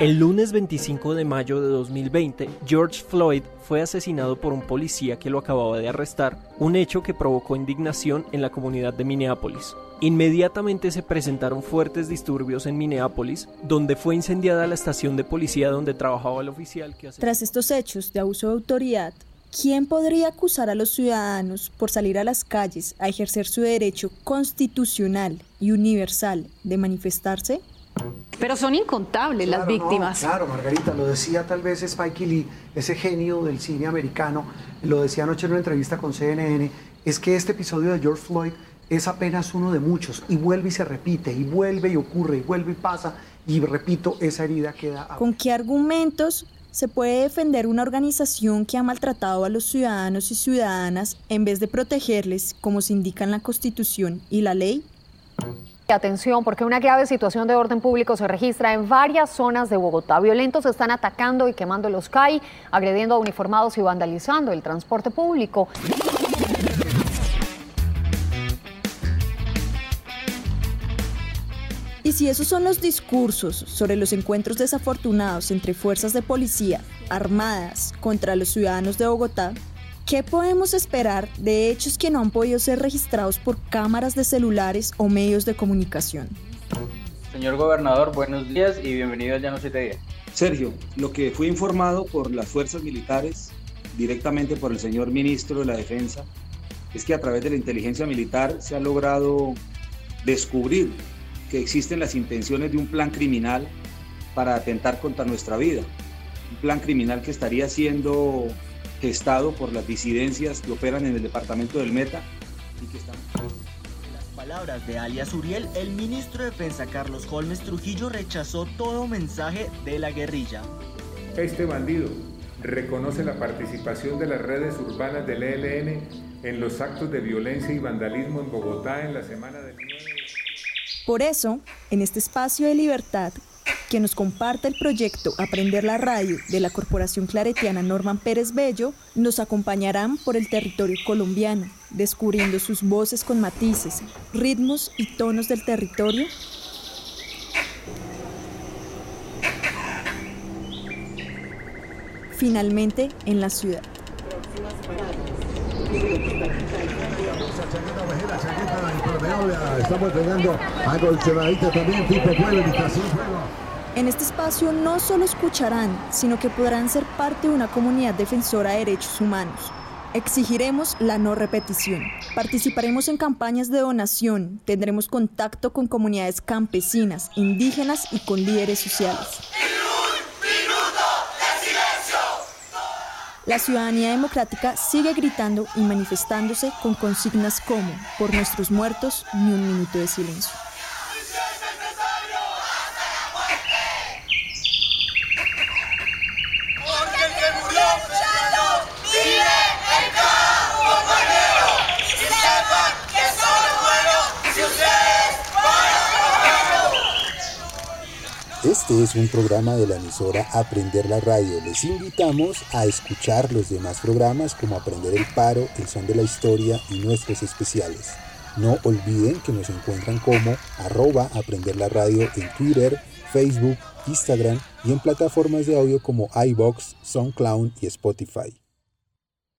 El lunes 25 de mayo de 2020, George Floyd fue asesinado por un policía que lo acababa de arrestar, un hecho que provocó indignación en la comunidad de Minneapolis. Inmediatamente se presentaron fuertes disturbios en Minneapolis, donde fue incendiada la estación de policía donde trabajaba el oficial que Tras estos hechos de abuso de autoridad, ¿quién podría acusar a los ciudadanos por salir a las calles a ejercer su derecho constitucional y universal de manifestarse? Pero son incontables las víctimas. claro, Margarita, lo decía tal vez Spike Lee, ese genio del cine americano, lo decía anoche en una entrevista con CNN, es que este episodio de George Floyd es apenas uno de muchos y vuelve y se repite y vuelve y ocurre y vuelve y pasa y repito, esa herida queda... ¿Con qué argumentos se puede defender una organización que ha maltratado a los ciudadanos y ciudadanas en vez de protegerles como se indica en la Constitución y la ley? Atención, porque una grave situación de orden público se registra en varias zonas de Bogotá. Violentos están atacando y quemando los CAI, agrediendo a uniformados y vandalizando el transporte público. Y si esos son los discursos sobre los encuentros desafortunados entre fuerzas de policía armadas contra los ciudadanos de Bogotá, ¿Qué podemos esperar de hechos que no han podido ser registrados por cámaras de celulares o medios de comunicación? Señor gobernador, buenos días y bienvenido al Llano 7 Días. Sergio, lo que fui informado por las fuerzas militares, directamente por el señor ministro de la Defensa, es que a través de la inteligencia militar se ha logrado descubrir que existen las intenciones de un plan criminal para atentar contra nuestra vida. Un plan criminal que estaría siendo gestado por las disidencias que operan en el departamento del Meta y que están... En las palabras de alias Uriel, el ministro de Defensa Carlos Holmes Trujillo rechazó todo mensaje de la guerrilla. Este bandido reconoce la participación de las redes urbanas del ELN en los actos de violencia y vandalismo en Bogotá en la semana del 9 Por eso, en este espacio de libertad, que nos comparte el proyecto Aprender la Radio de la Corporación Claretiana Norman Pérez Bello, nos acompañarán por el territorio colombiano, descubriendo sus voces con matices, ritmos y tonos del territorio. Finalmente, en la ciudad. Estamos entregando a también, tipo pueblo, en este espacio no solo escucharán, sino que podrán ser parte de una comunidad defensora de derechos humanos. Exigiremos la no repetición. Participaremos en campañas de donación. Tendremos contacto con comunidades campesinas, indígenas y con líderes sociales. La ciudadanía democrática sigue gritando y manifestándose con consignas como, por nuestros muertos, ni un minuto de silencio. Este es un programa de la emisora Aprender la Radio. Les invitamos a escuchar los demás programas como Aprender el Paro, El Son de la Historia y nuestros especiales. No olviden que nos encuentran como arroba Aprender la Radio en Twitter, Facebook, Instagram y en plataformas de audio como iBox, SoundCloud y Spotify.